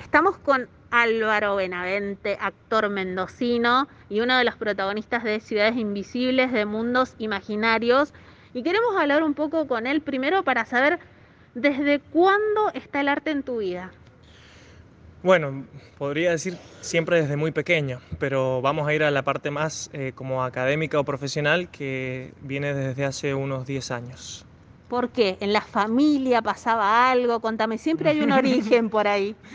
Estamos con Álvaro Benavente, actor mendocino y uno de los protagonistas de Ciudades Invisibles, de Mundos Imaginarios. Y queremos hablar un poco con él primero para saber desde cuándo está el arte en tu vida. Bueno, podría decir siempre desde muy pequeño, pero vamos a ir a la parte más eh, como académica o profesional que viene desde hace unos 10 años. ¿Por qué? ¿En la familia pasaba algo? Contame, siempre hay un origen por ahí.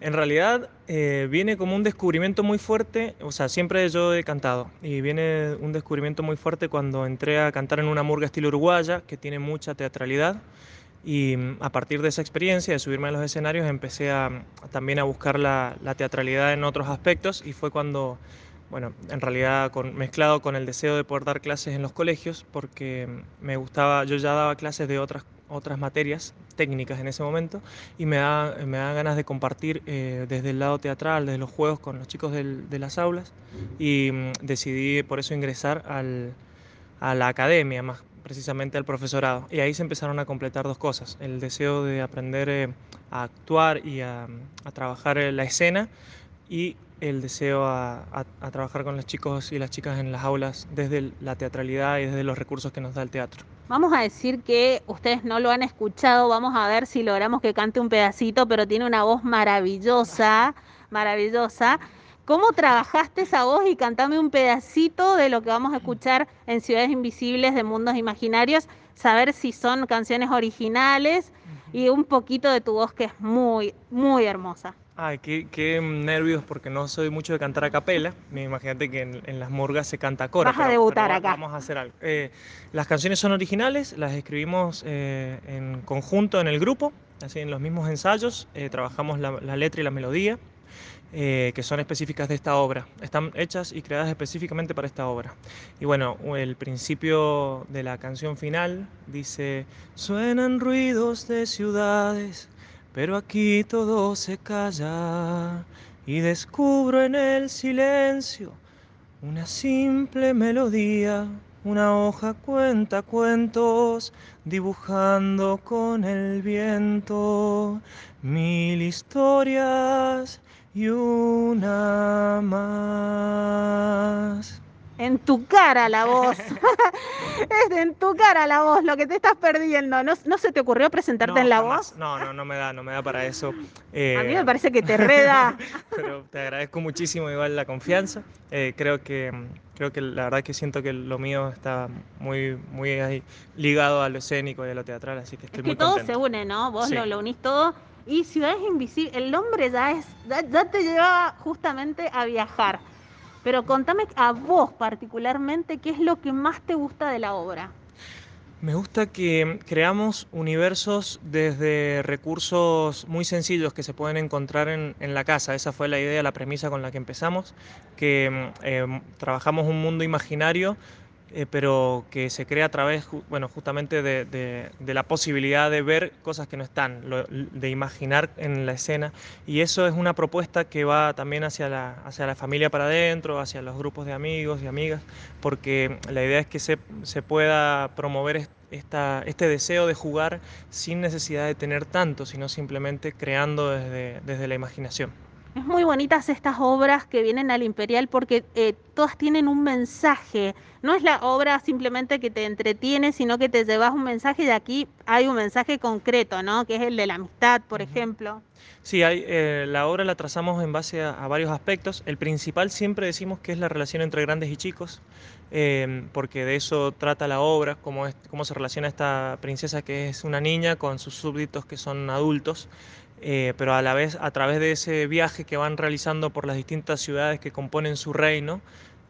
En realidad eh, viene como un descubrimiento muy fuerte, o sea, siempre yo he cantado, y viene un descubrimiento muy fuerte cuando entré a cantar en una murga estilo uruguaya, que tiene mucha teatralidad, y mm, a partir de esa experiencia de subirme a los escenarios empecé a, también a buscar la, teatralidad en otros aspectos, y fue cuando, bueno, en realidad con, mezclado con el deseo de poder dar clases en los colegios, porque me gustaba, yo ya daba clases de otras otras materias técnicas en ese momento y me da, me da ganas de compartir eh, desde el lado teatral, desde los juegos con los chicos de las aulas y mm, decidí por eso ingresar al, a la academia, más precisamente al profesorado. Y ahí se empezaron a completar dos cosas, el deseo de aprender eh, a actuar y a, a trabajar la escena y el deseo a, trabajar con los chicos y las chicas en las aulas desde la teatralidad y desde los recursos que nos da el teatro. Vamos a decir que ustedes no lo han escuchado, vamos a ver si logramos que cante un pedacito, pero tiene una voz maravillosa, maravillosa. ¿Cómo trabajaste esa voz y cantame un pedacito de lo que vamos a escuchar en Ciudades Invisibles de Mundos Imaginarios? Saber si son canciones originales y un poquito de tu voz que es muy, muy hermosa. Ay, qué, nervios porque no soy mucho de cantar a capela. Imagínate que en, las morgas se canta cora. Vas a debutar acá. Vamos a hacer algo. Eh, las canciones son originales, las escribimos eh, en conjunto en el grupo, así en los mismos ensayos. Eh, trabajamos la, letra y la melodía, que son específicas de esta obra. Están hechas y creadas específicamente para esta obra. Y bueno, el principio de la canción final dice: Suenan ruidos de ciudades pero aquí todo se calla y descubro en el silencio una simple melodía, una hoja cuenta cuentos, dibujando con el viento mil historias y una más en tu cara la voz. es en tu cara la voz, lo que te estás perdiendo. ¿No, no se te ocurrió presentarte en la voz? No, no, no me da, no me da para eso. a mí me eh, parece que te reda. pero te agradezco muchísimo igual la confianza. Eh, creo que creo que la verdad que siento que lo mío está muy muy ligado a lo escénico y a lo teatral, así que estoy es que todo se une, ¿no? Vos lo, lo, unís todo. Y Ciudades Invisibles, el nombre ya es, ya te lleva justamente a viajar. Pero contame a vos particularmente qué es lo que más te gusta de la obra. Me gusta que creamos universos desde recursos muy sencillos que se pueden encontrar en, la casa. Esa fue la idea, la premisa con la que empezamos, que eh, trabajamos un mundo imaginario eh, pero que se crea a través, bueno, justamente de, la posibilidad de ver cosas que no están, de imaginar en la escena. Y eso es una propuesta que va también hacia la, hacia la familia para adentro, hacia los grupos de amigos y amigas, porque la idea es que se, se pueda promover esta, este deseo de jugar sin necesidad de tener tanto, sino simplemente creando desde, desde la imaginación. Es muy bonitas estas obras que vienen al Imperial porque eh, todas tienen un mensaje. No es la obra simplemente que te entretiene, sino que te llevas un mensaje y aquí hay un mensaje concreto, ¿no? Que es el de la amistad, por ejemplo. Sí, hay, eh, la obra la trazamos en base a, varios aspectos. El principal siempre decimos que es la relación entre grandes y chicos, em, porque de eso trata la obra, cómo, es, cómo se relaciona esta princesa que es una niña con sus súbditos que son adultos. Eh, pero a la vez a través de ese viaje que van realizando por las distintas ciudades que componen su reino,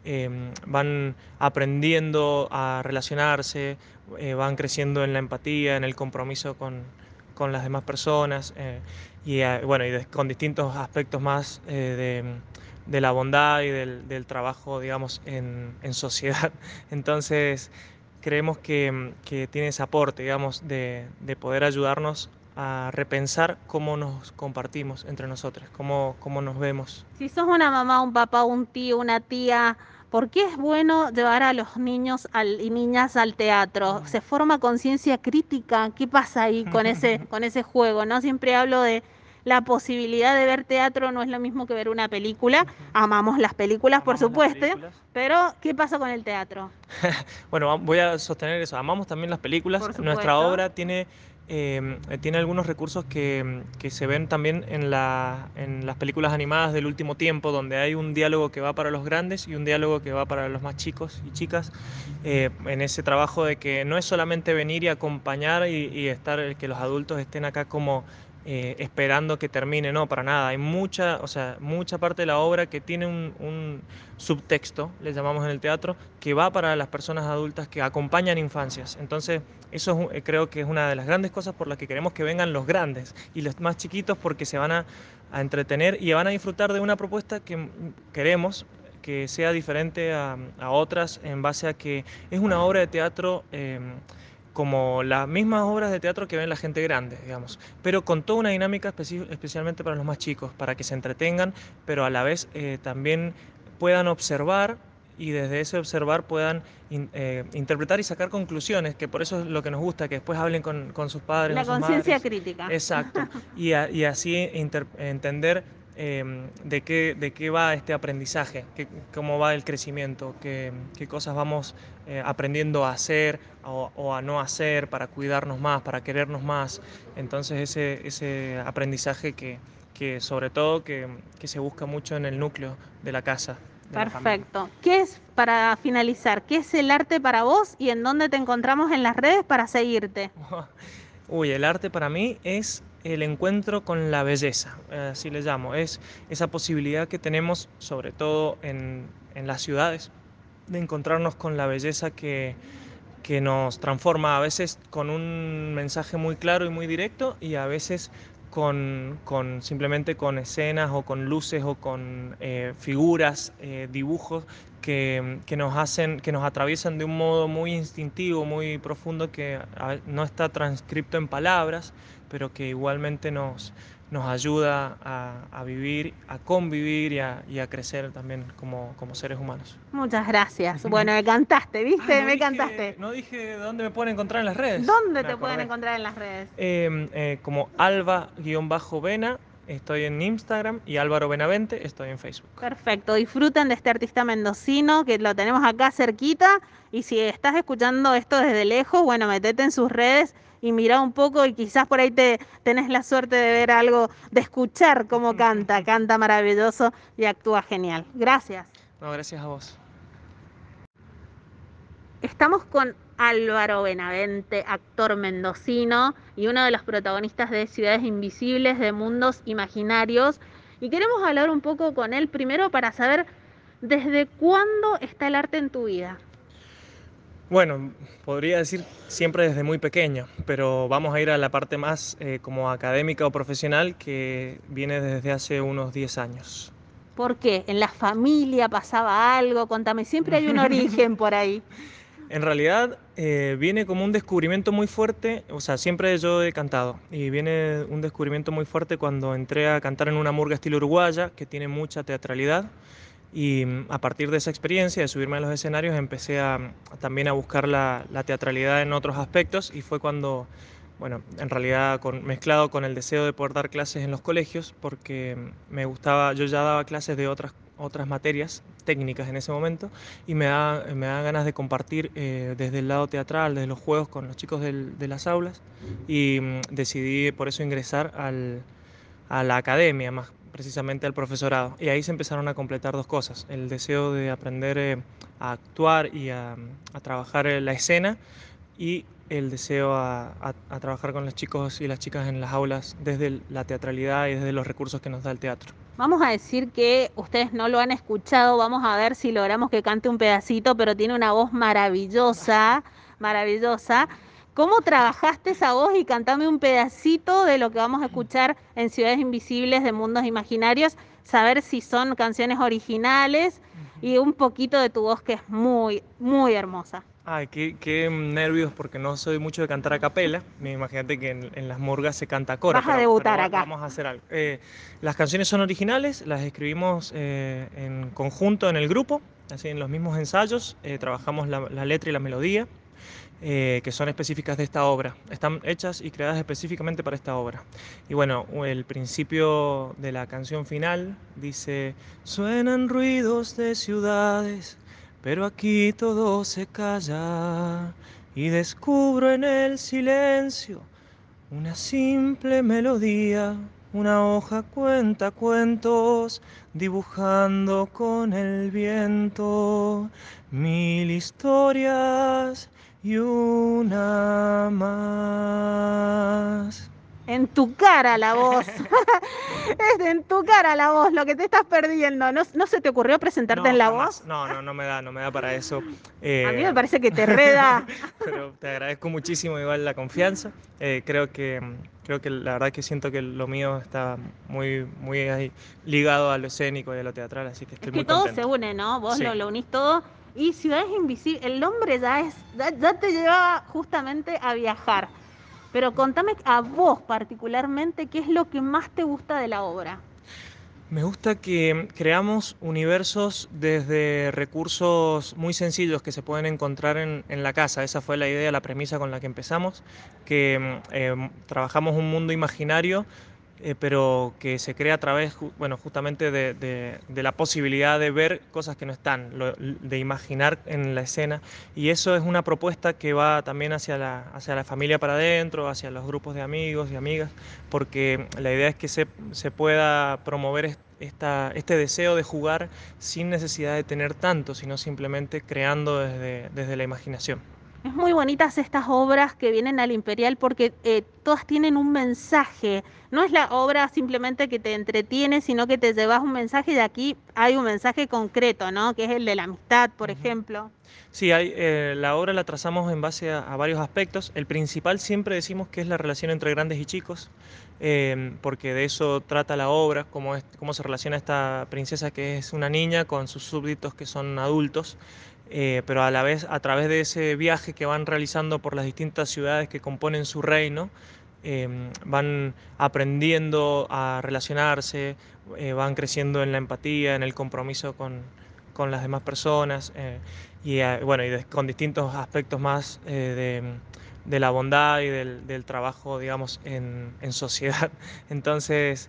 em, van aprendiendo a relacionarse, eh, van creciendo en la empatía, en el compromiso con, con las demás personas eh, y, bueno, y con distintos aspectos más de, de, la bondad y del, del trabajo, digamos, en, en, sociedad. Entonces, creemos que, que tiene ese aporte, digamos, de, de poder ayudarnos a repensar cómo nos compartimos entre nosotros, cómo, cómo nos vemos. Si sos una mamá, un papá, un tío, una tía, ¿por qué es bueno llevar a los niños y niñas al teatro? ¿Se forma conciencia crítica? ¿Qué pasa ahí con ese, con ese juego? ¿no? Siempre hablo de la posibilidad de ver teatro no es lo mismo que ver una película. Amamos las películas, por supuesto, pero ¿qué pasa con el teatro? bueno, voy a sostener eso. Amamos también las películas. Nuestra obra tiene eh, tiene algunos recursos que, se ven también en, las películas animadas del último tiempo, donde hay un diálogo que va para los grandes y un diálogo que va para los más chicos y chicas, eh, en ese trabajo de que no es solamente venir y acompañar y, y estar, que los adultos estén acá como eh, esperando que termine, no, para nada. Hay mucha, o sea, mucha parte de la obra que tiene un, subtexto, le llamamos en el teatro, que va para las personas adultas que acompañan infancias. Entonces, eso eh, creo que es una de las grandes cosas por las que queremos que vengan los grandes y los más chiquitos porque se van a, entretener y van a disfrutar de una propuesta que queremos que sea diferente a, otras en base a que es una obra de teatro eh, como las mismas obras de teatro que ven la gente grande, digamos, pero con toda una dinámica especialmente para los más chicos, para que se entretengan, pero a la vez eh, también puedan observar y desde ese observar puedan eh, interpretar y sacar conclusiones, que por eso es lo que nos gusta, que después hablen con, sus padres. La conciencia crítica. Exacto, y, y así entender Em, de, qué, de qué va este aprendizaje, qué, cómo va el crecimiento, qué, qué cosas vamos eh, aprendiendo a hacer o, a no hacer para cuidarnos más, para querernos más. Entonces ese, ese aprendizaje que, que sobre todo que, que, se busca mucho en el núcleo de la casa. Perfecto. ¿Qué es, para finalizar, qué es el arte para vos y en dónde te encontramos en las redes para seguirte? Uy, el arte para mí es el encuentro con la belleza, así le llamo. Es esa posibilidad que tenemos, sobre todo en, las ciudades, de encontrarnos con la belleza que, que nos transforma a veces con un mensaje muy claro y muy directo y a veces con, con, simplemente con escenas o con luces o con eh, figuras, eh, dibujos que, que, nos hacen, que nos atraviesan de un modo muy instintivo, muy profundo, que no está transcripto en palabras, pero que igualmente nos, nos ayuda a, vivir, a convivir y a, crecer también como, como, seres humanos. Muchas gracias. Bueno, me cantaste, ¿viste? me cantaste. No dije dónde me pueden encontrar en las redes. ¿Dónde te pueden encontrar en las redes? Em, eh, como alba-vena. Estoy en Instagram y Álvaro Benavente, estoy en Facebook. Perfecto, disfruten de este artista mendocino que lo tenemos acá cerquita y si estás escuchando esto desde lejos, bueno, metete en sus redes y mira un poco y quizás por ahí te tenés la suerte de ver algo, de escuchar cómo canta, canta maravilloso y actúa genial. Gracias. No, gracias a vos. Estamos con Álvaro Benavente, actor mendocino y uno de los protagonistas de Ciudades Invisibles, de Mundos Imaginarios. Y queremos hablar un poco con él primero para saber desde cuándo está el arte en tu vida. Bueno, podría decir siempre desde muy pequeño, pero vamos a ir a la parte más eh, como académica o profesional que viene desde hace unos 10 años. ¿Por qué? ¿En la familia pasaba algo? Contame, siempre hay un origen por ahí. En realidad eh, viene como un descubrimiento muy fuerte, o sea, siempre yo he cantado, y viene un descubrimiento muy fuerte cuando entré a cantar en una murga estilo uruguaya, que tiene mucha teatralidad, y mm, a partir de esa experiencia de subirme a los escenarios empecé a, también a buscar la, teatralidad en otros aspectos y fue cuando, bueno, en realidad con, mezclado con el deseo de poder dar clases en los colegios porque mm, me gustaba, yo ya daba clases de otras, otras materias técnicas en ese momento y me da, me da ganas de compartir eh, desde el lado teatral, desde los juegos con los chicos de las aulas y mm, decidí por eso ingresar al, a la academia más precisamente al profesorado. Y ahí se empezaron a completar dos cosas, el deseo de aprender eh, a actuar y a, trabajar la escena y el deseo a, trabajar con los chicos y las chicas en las aulas desde la teatralidad y desde los recursos que nos da el teatro. Vamos a decir que ustedes no lo han escuchado, vamos a ver si logramos que cante un pedacito, pero tiene una voz maravillosa, maravillosa. ¿Cómo trabajaste esa voz y cantame un pedacito de lo que vamos a escuchar en Ciudades Invisibles de Mundos Imaginarios? Saber si son canciones originales y un poquito de tu voz que es muy, muy hermosa. Ay, qué, nervios porque no soy mucho de cantar a capela. Imagínate que en, las morgas se canta coro. Vas a debutar acá. Vamos a hacer algo. Eh, las canciones son originales, las escribimos eh, en conjunto en el grupo, así en los mismos ensayos. Eh, trabajamos la letra y la melodía eh, que son específicas de esta obra. Están hechas y creadas específicamente para esta obra. Y bueno, el principio de la canción final dice, suenan ruidos de ciudades, pero aquí todo se calla y descubro en el silencio una simple melodía una hoja cuenta cuentos, dibujando con el viento mil historias y una más. En tu cara la voz. es en tu cara la voz, lo que te estás perdiendo. ¿No, no se te ocurrió presentarte en la voz? No, no, no me da, no me da para eso. a mí me eh, parece que te reda. Pero te agradezco muchísimo igual la confianza. Eh, creo que creo que la verdad que siento que lo mío está muy, muy ligado a lo escénico y a lo teatral, así que estoy es que todo se une, ¿no? Vos lo, unís todo. Y Ciudades Invisibles, el nombre ya, es, ya te lleva justamente a viajar. Pero contame a vos particularmente qué es lo que más te gusta de la obra. Me gusta que creamos universos desde recursos muy sencillos que se pueden encontrar en, la casa. Esa fue la idea, la premisa con la que empezamos, que eh, trabajamos un mundo imaginario eh, pero que se crea a través, bueno, justamente de, la posibilidad de ver cosas que no están, de imaginar en la escena. Y eso es una propuesta que va también hacia la, hacia la familia para adentro, hacia los grupos de amigos y amigas, porque la idea es que se, se pueda promover esta, este deseo de jugar sin necesidad de tener tanto, sino simplemente creando desde, desde la imaginación. Es muy bonitas estas obras que vienen al Imperial porque eh, todas tienen un mensaje. No es la obra simplemente que te entretiene, sino que te llevas un mensaje y aquí hay un mensaje concreto, ¿no? Que es el de la amistad, por ejemplo. Sí, hay, eh, la obra la trazamos en base a, varios aspectos. El principal siempre decimos que es la relación entre grandes y chicos, em, porque de eso trata la obra, cómo, es, cómo se relaciona esta princesa que es una niña con sus súbditos que son adultos. Eh, pero a la vez a través de ese viaje que van realizando por las distintas ciudades que componen su reino, em, van aprendiendo a relacionarse, eh, van creciendo en la empatía, en el compromiso con, con las demás personas eh, y, bueno, y con distintos aspectos más de, de, la bondad y del, del trabajo, digamos, en, en, sociedad. Entonces,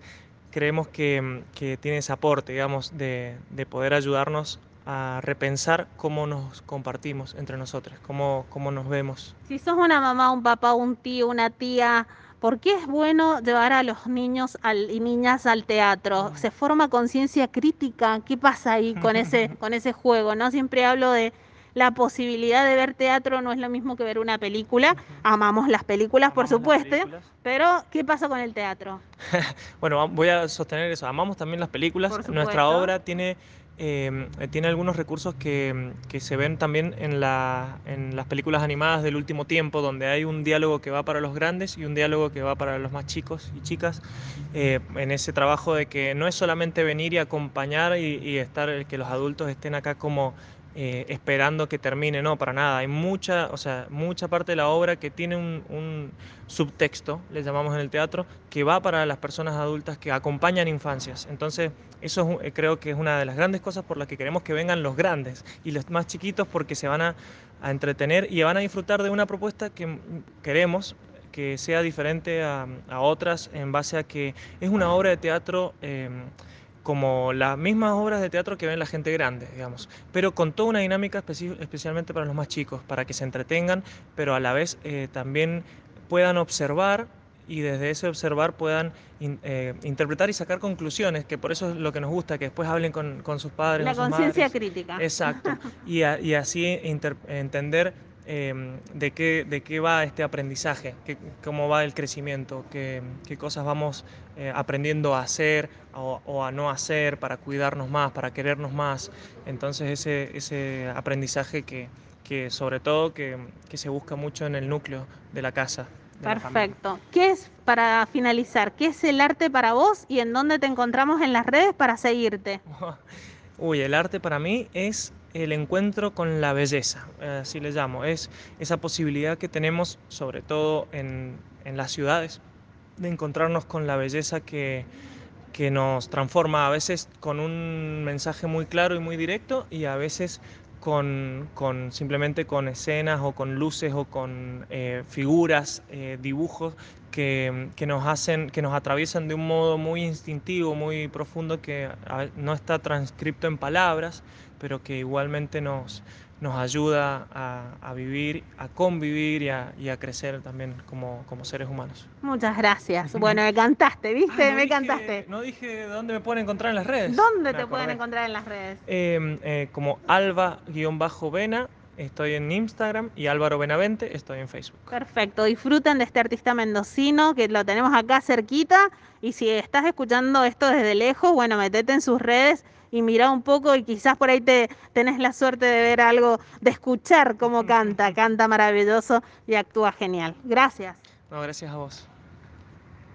creemos que, que tiene ese aporte, digamos, de, de poder ayudarnos a repensar cómo nos compartimos entre nosotros, cómo, cómo nos vemos. Si sos una mamá, un papá, un tío, una tía, ¿por qué es bueno llevar a los niños y niñas al teatro? ¿Se forma conciencia crítica? ¿Qué pasa ahí con ese, con ese juego? ¿no? Siempre hablo de la posibilidad de ver teatro no es lo mismo que ver una película. Amamos las películas, por supuesto, pero ¿qué pasa con el teatro? bueno, voy a sostener eso. Amamos también las películas. Nuestra obra tiene Em, tiene algunos recursos que, que, se ven también en, la, en las películas animadas del último tiempo, donde hay un diálogo que va para los grandes y un diálogo que va para los más chicos y chicas, eh, en ese trabajo de que no es solamente venir y acompañar y, y estar, que los adultos estén acá como eh, esperando que termine, no, para nada. Hay mucha, o sea, mucha parte de la obra que tiene un, subtexto, le llamamos en el teatro, que va para las personas adultas que acompañan infancias. Entonces, eso eh, creo que es una de las grandes cosas por las que queremos que vengan los grandes y los más chiquitos porque se van a, entretener y van a disfrutar de una propuesta que queremos que sea diferente a, otras en base a que es una obra de teatro. Eh, como las mismas obras de teatro que ven la gente grande, digamos, pero con toda una dinámica especialmente para los más chicos, para que se entretengan, pero a la vez eh, también puedan observar y desde ese observar puedan eh, interpretar y sacar conclusiones, que por eso es lo que nos gusta, que después hablen con, sus padres. La conciencia crítica. Exacto, y, y así entender Em, de, qué, de qué va este aprendizaje, qué, cómo va el crecimiento, qué, qué cosas vamos eh, aprendiendo a hacer o, a no hacer para cuidarnos más, para querernos más. Entonces ese, ese aprendizaje que, que sobre todo que, que, se busca mucho en el núcleo de la casa. Perfecto. ¿Qué es, para finalizar, qué es el arte para vos y en dónde te encontramos en las redes para seguirte? Uy, el arte para mí es el encuentro con la belleza, así le llamo. Es esa posibilidad que tenemos, sobre todo en, las ciudades, de encontrarnos con la belleza que, que nos transforma a veces con un mensaje muy claro y muy directo y a veces con, simplemente con escenas o con luces o con eh, figuras, eh, dibujos que, nos hacen, que nos atraviesan de un modo muy instintivo, muy profundo, que no está transcripto en palabras, pero que igualmente nos, nos ayuda a, vivir, a convivir y a, crecer también como, seres humanos. Muchas gracias. Bueno, me cantaste, ¿viste? me cantaste. No dije dónde me pueden encontrar en las redes. ¿Dónde te pueden encontrar en las redes? Em, eh, como alba-vena. Estoy en Instagram y Álvaro Benavente, estoy en Facebook. Perfecto, disfruten de este artista mendocino que lo tenemos acá cerquita y si estás escuchando esto desde lejos, bueno, metete en sus redes y mira un poco y quizás por ahí te tenés la suerte de ver algo, de escuchar cómo canta, canta maravilloso y actúa genial. Gracias. No, gracias a vos.